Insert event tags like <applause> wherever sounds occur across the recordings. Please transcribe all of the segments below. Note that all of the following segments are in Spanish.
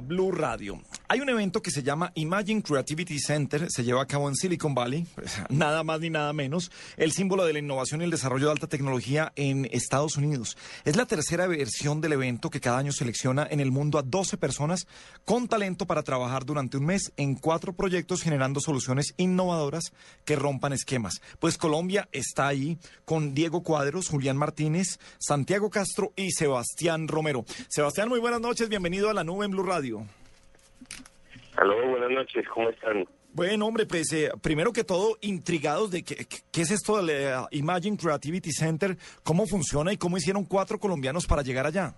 Blue Radio. Hay un evento que se llama Imagine Creativity Center, se lleva a cabo en Silicon Valley, pues, <laughs> nada más ni nada menos, el símbolo de la innovación y el desarrollo de alta tecnología en Estados Unidos. Es la tercera versión del evento que cada año selecciona en el mundo a 12 personas con talento para trabajar durante un mes en cuatro proyectos generando soluciones innovadoras que rompan esquemas. Pues Colombia está ahí con Diego Cuadros, Julián Martínez, Santiago Castro y Sebastián Romero. Sebastián, muy buenas noches, bienvenido a la nube en Blue Radio. Aló, buenas noches, ¿cómo están? Bueno, hombre, pues eh, primero que todo, intrigados de qué, qué es esto del eh, Imagine Creativity Center, cómo funciona y cómo hicieron cuatro colombianos para llegar allá.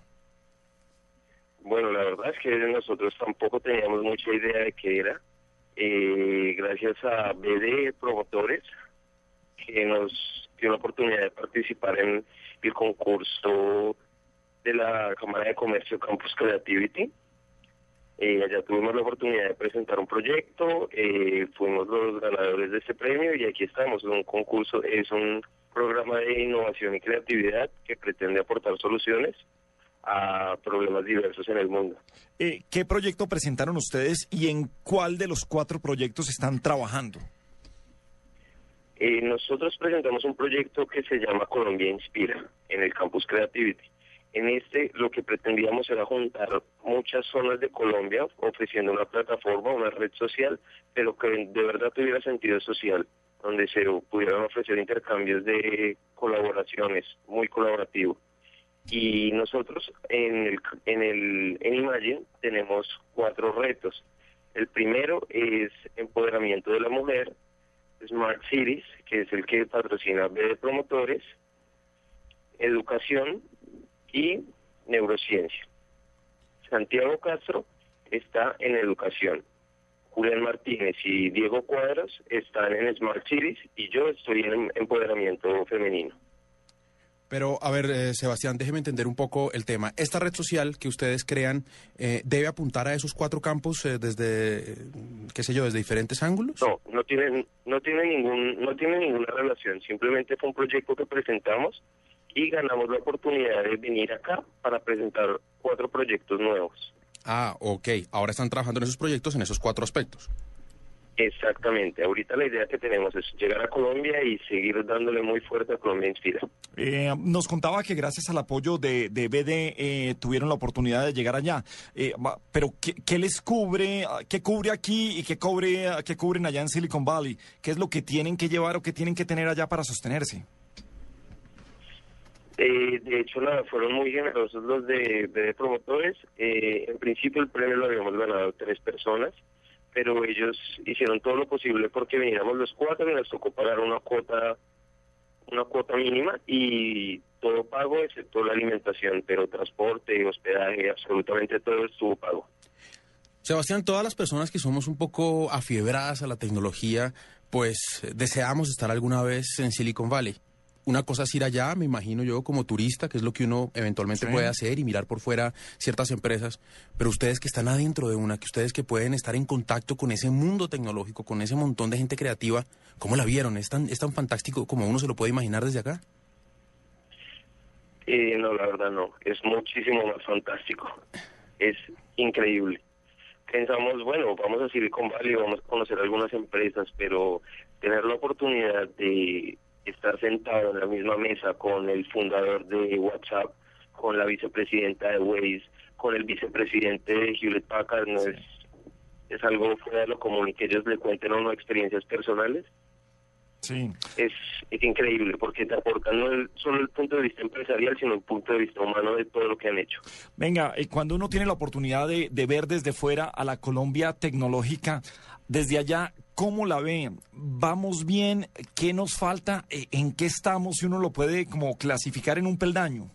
Bueno, la verdad es que nosotros tampoco teníamos mucha idea de qué era. Eh, gracias a BD Promotores, que nos dio la oportunidad de participar en el concurso de la Cámara de Comercio Campus Creativity. Eh, allá tuvimos la oportunidad de presentar un proyecto, eh, fuimos los ganadores de ese premio y aquí estamos. Es un concurso, es un programa de innovación y creatividad que pretende aportar soluciones a problemas diversos en el mundo. Eh, ¿Qué proyecto presentaron ustedes y en cuál de los cuatro proyectos están trabajando? Eh, nosotros presentamos un proyecto que se llama Colombia Inspira en el Campus Creativity. En este lo que pretendíamos era juntar muchas zonas de Colombia ofreciendo una plataforma, una red social, pero que de verdad tuviera sentido social, donde se pudieran ofrecer intercambios de colaboraciones, muy colaborativo. Y nosotros en el, en el en Imagine tenemos cuatro retos. El primero es empoderamiento de la mujer, Smart Cities, que es el que patrocina BD Promotores, educación y neurociencia. Santiago Castro está en educación. Julián Martínez y Diego Cuadros están en Smart Cities y yo estoy en empoderamiento femenino. Pero, a ver, eh, Sebastián, déjeme entender un poco el tema. Esta red social que ustedes crean eh, debe apuntar a esos cuatro campos eh, desde, qué sé yo, desde diferentes ángulos. No, no tiene, no tiene ningún, no tiene ninguna relación. Simplemente fue un proyecto que presentamos y ganamos la oportunidad de venir acá para presentar cuatro proyectos nuevos. Ah, ok. Ahora están trabajando en esos proyectos en esos cuatro aspectos. Exactamente. Ahorita la idea que tenemos es llegar a Colombia y seguir dándole muy fuerte a Colombia Inspira. Eh, nos contaba que gracias al apoyo de, de BD eh, tuvieron la oportunidad de llegar allá. Eh, pero ¿qué, qué les cubre? ¿Qué cubre aquí y qué, cubre, qué cubren allá en Silicon Valley? ¿Qué es lo que tienen que llevar o qué tienen que tener allá para sostenerse? Eh, de hecho, nada, fueron muy generosos los de, promotores. Eh, en principio el premio lo habíamos ganado tres personas, pero ellos hicieron todo lo posible porque viniéramos los cuatro y nos tocó pagar una cuota, una cuota mínima y todo pago excepto la alimentación, pero transporte, hospedaje, absolutamente todo estuvo pago. Sebastián, todas las personas que somos un poco afiebradas a la tecnología, pues deseamos estar alguna vez en Silicon Valley. Una cosa es ir allá, me imagino yo, como turista, que es lo que uno eventualmente Sí. puede hacer y mirar por fuera ciertas empresas, pero ustedes que están adentro de una, que ustedes que pueden estar en contacto con ese mundo tecnológico, con ese montón de gente creativa, ¿cómo la vieron? ¿Es tan, es tan fantástico como uno se lo puede imaginar desde acá? Eh, no, la verdad no, es muchísimo más fantástico, es increíble. Pensamos, bueno, vamos a Silicon Valley, vamos a conocer algunas empresas, pero tener la oportunidad de estar sentado en la misma mesa con el fundador de WhatsApp, con la vicepresidenta de Waze, con el vicepresidente de Hewlett Packard, no es, es algo fuera de lo común y que ellos le cuenten a uno experiencias personales Sí. es, es increíble porque te aportan no el- solo el punto de vista empresarial, sino el punto de vista humano de todo lo que han hecho. Venga, eh, cuando uno tiene la oportunidad de, de ver desde fuera a la Colombia tecnológica, desde allá, ¿cómo la ve? ¿Vamos bien? ¿Qué nos falta? Eh, ¿En qué estamos? Si uno lo puede como clasificar en un peldaño.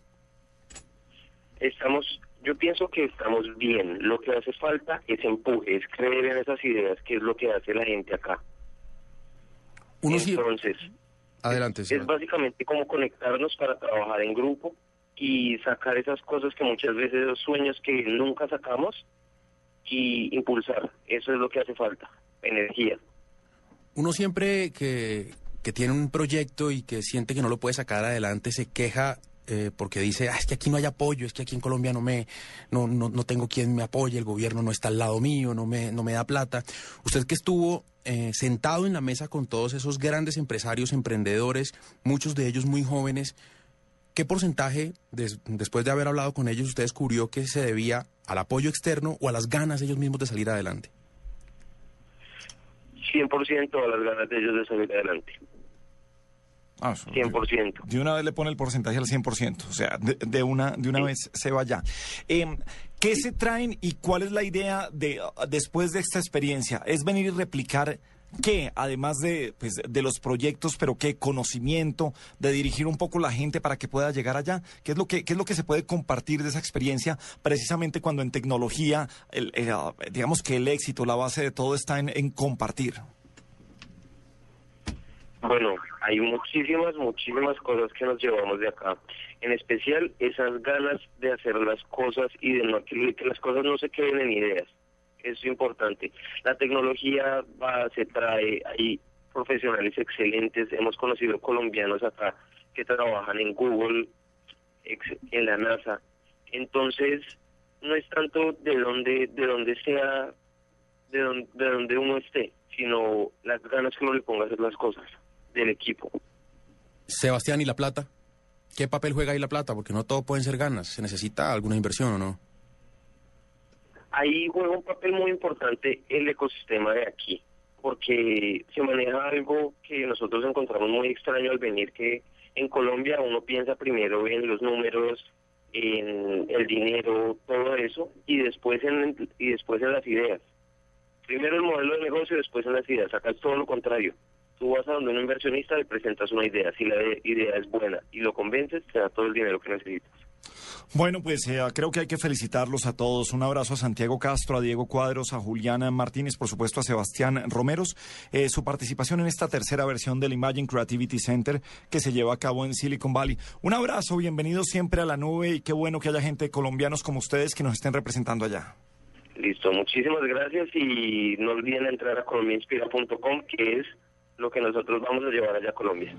Estamos, Yo pienso que estamos bien. Lo que hace falta es empuje, es creer en esas ideas, que es lo que hace la gente acá. Uno sí- Entonces, Adelante, es básicamente como conectarnos para trabajar en grupo y sacar esas cosas que muchas veces, esos sueños que nunca sacamos y impulsar. Eso es lo que hace falta, energía. Uno siempre que, que tiene un proyecto y que siente que no lo puede sacar adelante se queja eh, porque dice, ah, es que aquí no hay apoyo, es que aquí en Colombia no me, no, no, no tengo quien me apoye, el gobierno no está al lado mío, no me, no me da plata. Usted que estuvo eh, sentado en la mesa con todos esos grandes empresarios, emprendedores, muchos de ellos muy jóvenes, ¿qué porcentaje, des- después de haber hablado con ellos, usted descubrió que se debía al apoyo externo o a las ganas ellos mismos de salir adelante? 100% a las ganas de ellos de salir adelante. Ah, eso- 100%. De una vez le pone el porcentaje al 100%, o sea, de, de una, de una vez se va ya. Em, ¿Qué se traen y cuál es la idea de después de esta experiencia? ¿Es venir y replicar qué, además de, pues, de los proyectos, pero qué conocimiento, de dirigir un poco la gente para que pueda llegar allá? ¿Qué es lo que, qué es lo que se puede compartir de esa experiencia precisamente cuando en tecnología, el, eh, digamos que el éxito, la base de todo está en, en compartir? Bueno, hay muchísimas, muchísimas cosas que nos llevamos de acá. En especial esas ganas de hacer las cosas y de no que, las cosas no se queden en ideas. Eso es importante. La tecnología va, se trae, hay profesionales excelentes. Hemos conocido colombianos acá que trabajan en Google, en la NASA. Entonces, no es tanto de donde, de donde sea, de donde, de donde uno esté, sino las ganas que uno le ponga a hacer las cosas del equipo. Sebastián, ¿y la plata? ¿Qué papel juega ahí la plata? Porque no todo pueden ser ganas. ¿Se necesita alguna inversión o no? Ahí juega un papel muy importante el ecosistema de aquí, porque se maneja algo que nosotros encontramos muy extraño al venir, que en Colombia uno piensa primero en los números, en el dinero, todo eso, y después en, y después en las ideas. Primero el modelo de negocio, después en las ideas. Acá es todo lo contrario. Tú vas a donde un inversionista le presentas una idea. Si la de- idea es buena y lo convences, te da todo el dinero que necesitas. Bueno, pues eh, creo que hay que felicitarlos a todos. Un abrazo a Santiago Castro, a Diego Cuadros, a Juliana Martínez, por supuesto a Sebastián Romeros. Eh, su participación en esta tercera versión del Imagine Creativity Center que se lleva a cabo en Silicon Valley. Un abrazo, bienvenidos siempre a la nube y qué bueno que haya gente colombianos como ustedes que nos estén representando allá. Listo, muchísimas gracias y no olviden entrar a colombiainspira.com, que es lo que nosotros vamos a llevar allá a Colombia.